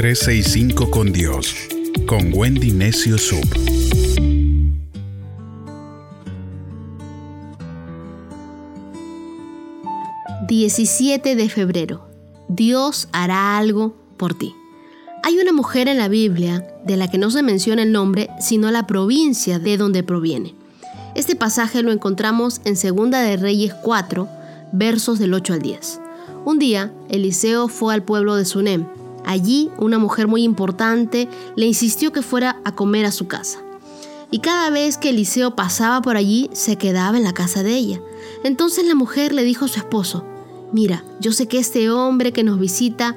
365 con Dios, con Wendy Necio Sub. ...17 de febrero... ...Dios hará algo por ti... Hay una mujer en la Biblia de la que no se menciona el nombre, sino la provincia de donde proviene. Este pasaje lo encontramos en 2 de Reyes 4, versos del 8 al 10. Un día, Eliseo fue al pueblo de Sunem. Allí, una mujer muy importante le insistió que fuera a comer a su casa. Y cada vez que Eliseo pasaba por allí, se quedaba en la casa de ella. Entonces la mujer le dijo a su esposo, Mira, yo sé que este hombre que nos visita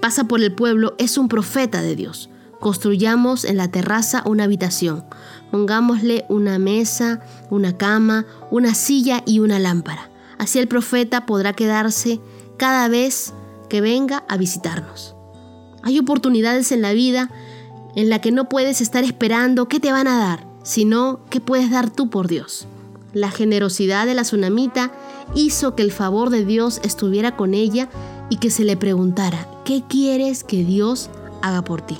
pasa por el pueblo es un profeta de Dios. Construyamos en la terraza una habitación. Pongámosle una mesa, una cama, una silla y una lámpara. Así el profeta podrá quedarse cada vez que venga a visitarnos. Hay oportunidades en la vida en la que no puedes estar esperando qué te van a dar, sino qué puedes dar tú por Dios. La generosidad de la tsunamita hizo que el favor de Dios estuviera con ella y que se le preguntara, ¿qué quieres que Dios haga por ti?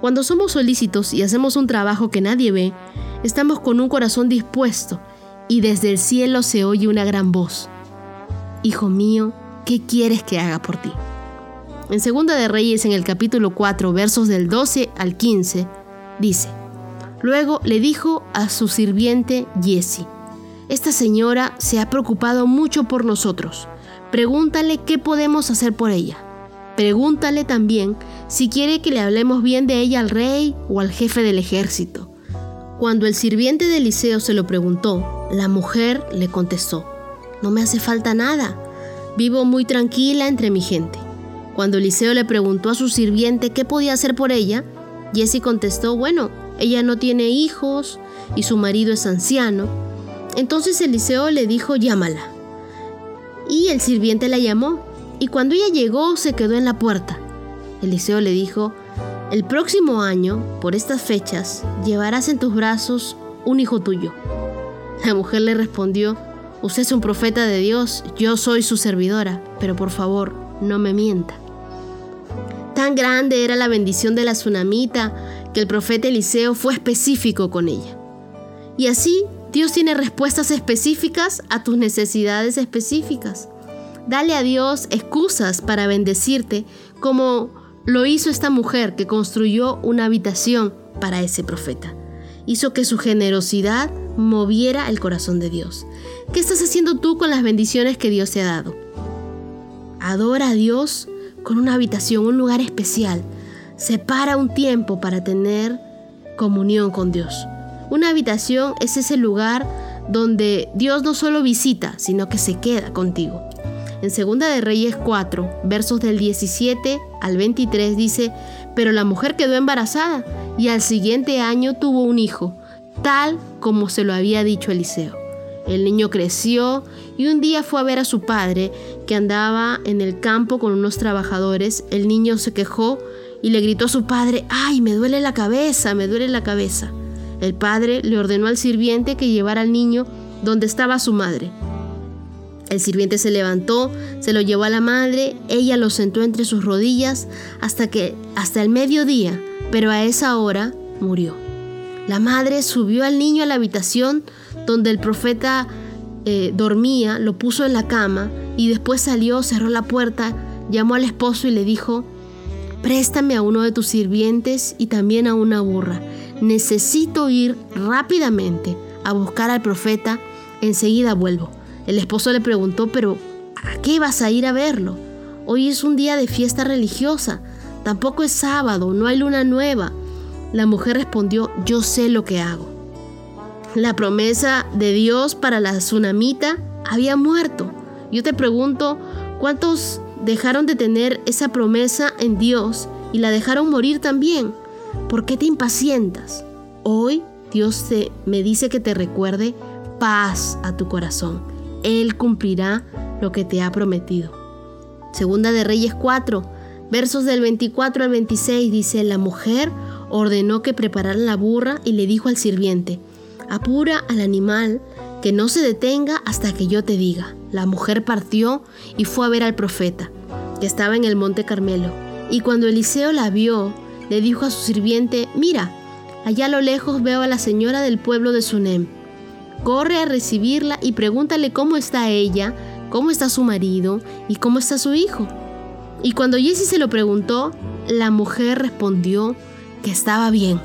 Cuando somos solícitos y hacemos un trabajo que nadie ve, estamos con un corazón dispuesto y desde el cielo se oye una gran voz. Hijo mío, ¿qué quieres que haga por ti? En Segunda de Reyes, en el capítulo 4, versos del 12 al 15, dice, Luego le dijo a su sirviente Jesse, Esta señora se ha preocupado mucho por nosotros Pregúntale qué podemos hacer por ella. Pregúntale también si quiere que le hablemos bien de ella al rey o al jefe del ejército. Cuando el sirviente de Eliseo se lo preguntó, la mujer le contestó, no me hace falta nada, vivo muy tranquila entre mi gente. Cuando Eliseo le preguntó a su sirviente qué podía hacer por ella, Jesse contestó, bueno, ella no tiene hijos y su marido es anciano. Entonces Eliseo le dijo, llámala. Y el sirviente la llamó, y cuando ella llegó se quedó en la puerta. Eliseo le dijo, el próximo año, por estas fechas, llevarás en tus brazos un hijo tuyo. La mujer le respondió, usted es un profeta de Dios, yo soy su servidora, pero por favor, no me mienta. Tan grande era la bendición de la tsunamita que el profeta Eliseo fue específico con ella. Y así Dios tiene respuestas específicas a tus necesidades específicas. Dale a Dios excusas para bendecirte como lo hizo esta mujer que construyó una habitación para ese profeta. Hizo que su generosidad moviera el corazón de Dios. ¿Qué estás haciendo tú con las bendiciones que Dios te ha dado? Adora a Dios con una habitación, un lugar especial. Separa un tiempo para tener comunión con Dios. Una habitación es ese lugar donde Dios no solo visita, sino que se queda contigo. En 2 de Reyes 4, versos del 17 al 23 dice, pero la mujer quedó embarazada y al siguiente año tuvo un hijo, tal como se lo había dicho Eliseo. El niño creció y un día fue a ver a su padre que andaba en el campo con unos trabajadores. El niño se quejó y le gritó a su padre, ay, me duele la cabeza, me duele la cabeza. El padre le ordenó al sirviente que llevara al niño donde estaba su madre. El sirviente se levantó, se lo llevó a la madre, ella lo sentó entre sus rodillas hasta que hasta el mediodía, pero a esa hora murió. La madre subió al niño a la habitación donde el profeta eh, dormía, lo puso en la cama y después salió, cerró la puerta, llamó al esposo y le dijo, préstame a uno de tus sirvientes y también a una burra necesito ir rápidamente a buscar al profeta, enseguida vuelvo. El esposo le preguntó, pero ¿a qué vas a ir a verlo? Hoy es un día de fiesta religiosa, tampoco es sábado, no hay luna nueva. La mujer respondió, yo sé lo que hago. La promesa de Dios para la tsunamita había muerto. Yo te pregunto, ¿cuántos dejaron de tener esa promesa en Dios y la dejaron morir también? ¿Por qué te impacientas? Hoy Dios me dice que te recuerde paz a tu corazón. Él cumplirá lo que te ha prometido. Segunda de Reyes 4, versos del 24 al 26 dice, la mujer ordenó que prepararan la burra y le dijo al sirviente, apura al animal que no se detenga hasta que yo te diga. La mujer partió y fue a ver al profeta, que estaba en el monte Carmelo. Y cuando Eliseo la vio, le dijo a su sirviente, mira, allá a lo lejos veo a la señora del pueblo de Sunem. Corre a recibirla y pregúntale cómo está ella, cómo está su marido y cómo está su hijo. Y cuando Jesse se lo preguntó, la mujer respondió que estaba bien.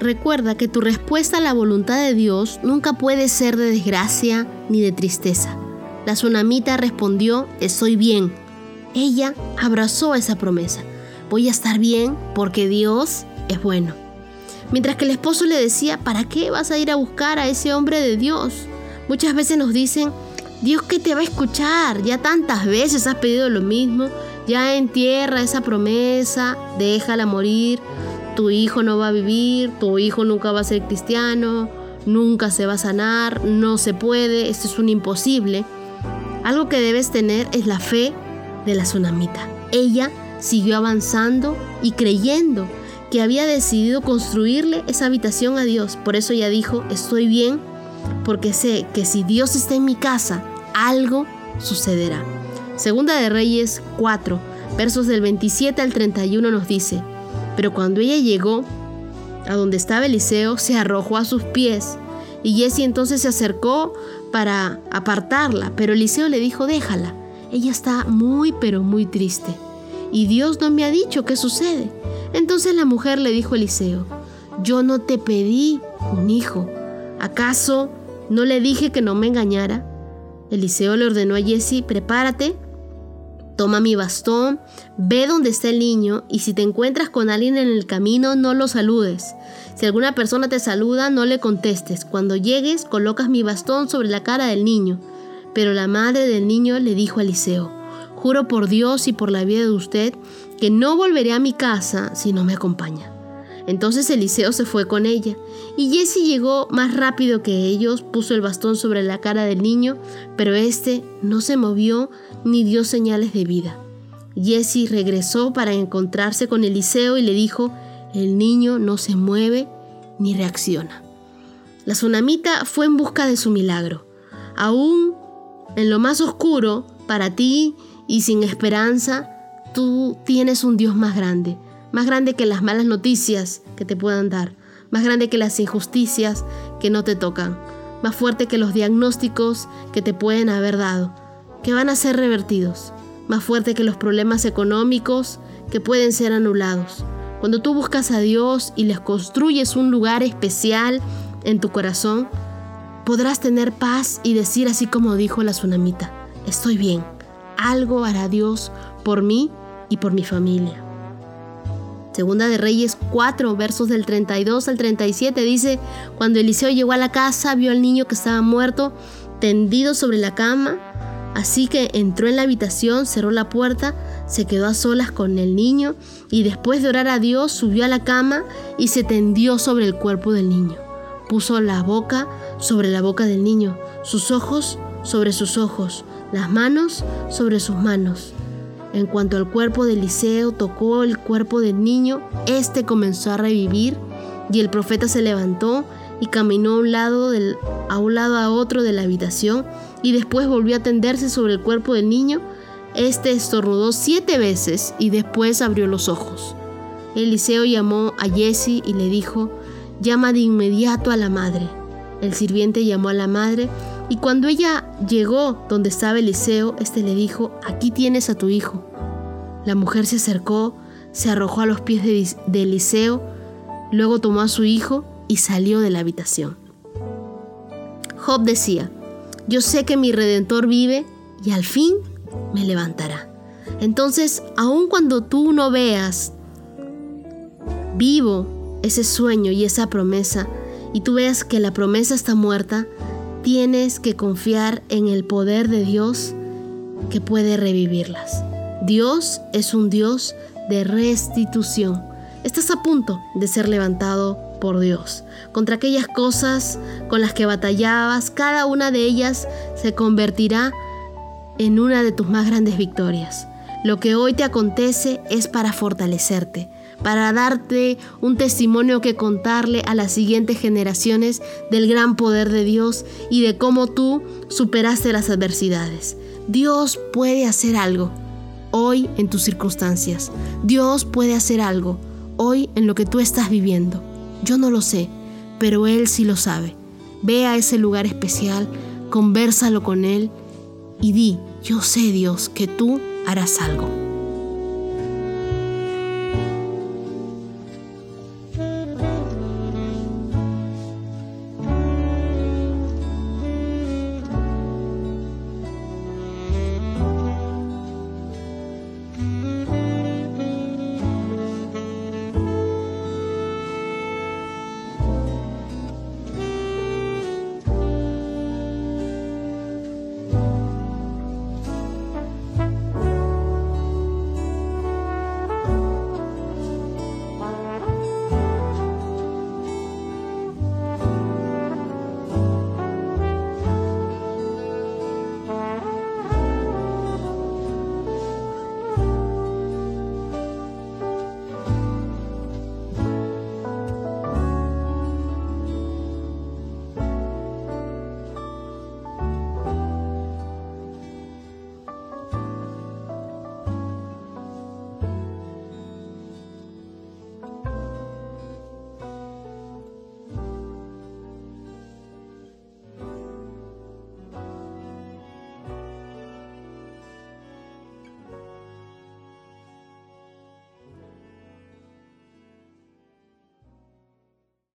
Recuerda que tu respuesta a la voluntad de Dios nunca puede ser de desgracia ni de tristeza. La tsunamita respondió, estoy bien. Ella abrazó esa promesa. Voy a estar bien porque Dios es bueno. Mientras que el esposo le decía, ¿para qué vas a ir a buscar a ese hombre de Dios? Muchas veces nos dicen, Dios que te va a escuchar, ya tantas veces has pedido lo mismo, ya entierra esa promesa, déjala morir, tu hijo no va a vivir, tu hijo nunca va a ser cristiano, nunca se va a sanar, no se puede, esto es un imposible. Algo que debes tener es la fe de la tsunamita. Ella siguió avanzando y creyendo que había decidido construirle esa habitación a Dios. Por eso ella dijo, estoy bien porque sé que si Dios está en mi casa, algo sucederá. Segunda de Reyes 4, versos del 27 al 31 nos dice, pero cuando ella llegó a donde estaba Eliseo, se arrojó a sus pies. Y Jesse entonces se acercó para apartarla, pero Eliseo le dijo, déjala. Ella está muy, pero muy triste. Y Dios no me ha dicho qué sucede. Entonces la mujer le dijo a Eliseo, yo no te pedí un hijo. ¿Acaso no le dije que no me engañara? Eliseo le ordenó a Jesse, prepárate, Toma mi bastón, ve donde está el niño y si te encuentras con alguien en el camino no lo saludes. Si alguna persona te saluda no le contestes. Cuando llegues colocas mi bastón sobre la cara del niño. Pero la madre del niño le dijo a Eliseo, juro por Dios y por la vida de usted que no volveré a mi casa si no me acompaña. Entonces Eliseo se fue con ella, y Jesse llegó más rápido que ellos, puso el bastón sobre la cara del niño, pero éste no se movió ni dio señales de vida. Jesse regresó para encontrarse con Eliseo y le dijo, el niño no se mueve ni reacciona. La tsunamita fue en busca de su milagro. Aún en lo más oscuro, para ti y sin esperanza, tú tienes un Dios más grande más grande que las malas noticias que te puedan dar, más grande que las injusticias que no te tocan, más fuerte que los diagnósticos que te pueden haber dado, que van a ser revertidos, más fuerte que los problemas económicos que pueden ser anulados. Cuando tú buscas a Dios y les construyes un lugar especial en tu corazón, podrás tener paz y decir así como dijo la tsunamita, estoy bien, algo hará Dios por mí y por mi familia. Segunda de Reyes 4, versos del 32 al 37 dice, cuando Eliseo llegó a la casa, vio al niño que estaba muerto, tendido sobre la cama, así que entró en la habitación, cerró la puerta, se quedó a solas con el niño y después de orar a Dios subió a la cama y se tendió sobre el cuerpo del niño. Puso la boca sobre la boca del niño, sus ojos sobre sus ojos, las manos sobre sus manos. En cuanto el cuerpo de Eliseo tocó el cuerpo del niño, éste comenzó a revivir y el profeta se levantó y caminó a un lado, a un lado a otro de la habitación y después volvió a tenderse sobre el cuerpo del niño. Este estornudó siete veces y después abrió los ojos. Eliseo llamó a Jesse y le dijo, llama de inmediato a la madre. El sirviente llamó a la madre y cuando ella llegó donde estaba Eliseo, éste le dijo, aquí tienes a tu hijo. La mujer se acercó, se arrojó a los pies de, de Eliseo, luego tomó a su hijo y salió de la habitación. Job decía, yo sé que mi redentor vive y al fin me levantará. Entonces, aun cuando tú no veas vivo ese sueño y esa promesa, y tú veas que la promesa está muerta, tienes que confiar en el poder de Dios que puede revivirlas. Dios es un Dios de restitución. Estás a punto de ser levantado por Dios. Contra aquellas cosas con las que batallabas, cada una de ellas se convertirá en una de tus más grandes victorias. Lo que hoy te acontece es para fortalecerte, para darte un testimonio que contarle a las siguientes generaciones del gran poder de Dios y de cómo tú superaste las adversidades. Dios puede hacer algo. hoy en tus circunstancias. Dios puede hacer algo hoy en lo que tú estás viviendo. Yo no lo sé, pero Él sí lo sabe. Ve a ese lugar especial, conversalo con Él y di, yo sé Dios que tú harás algo.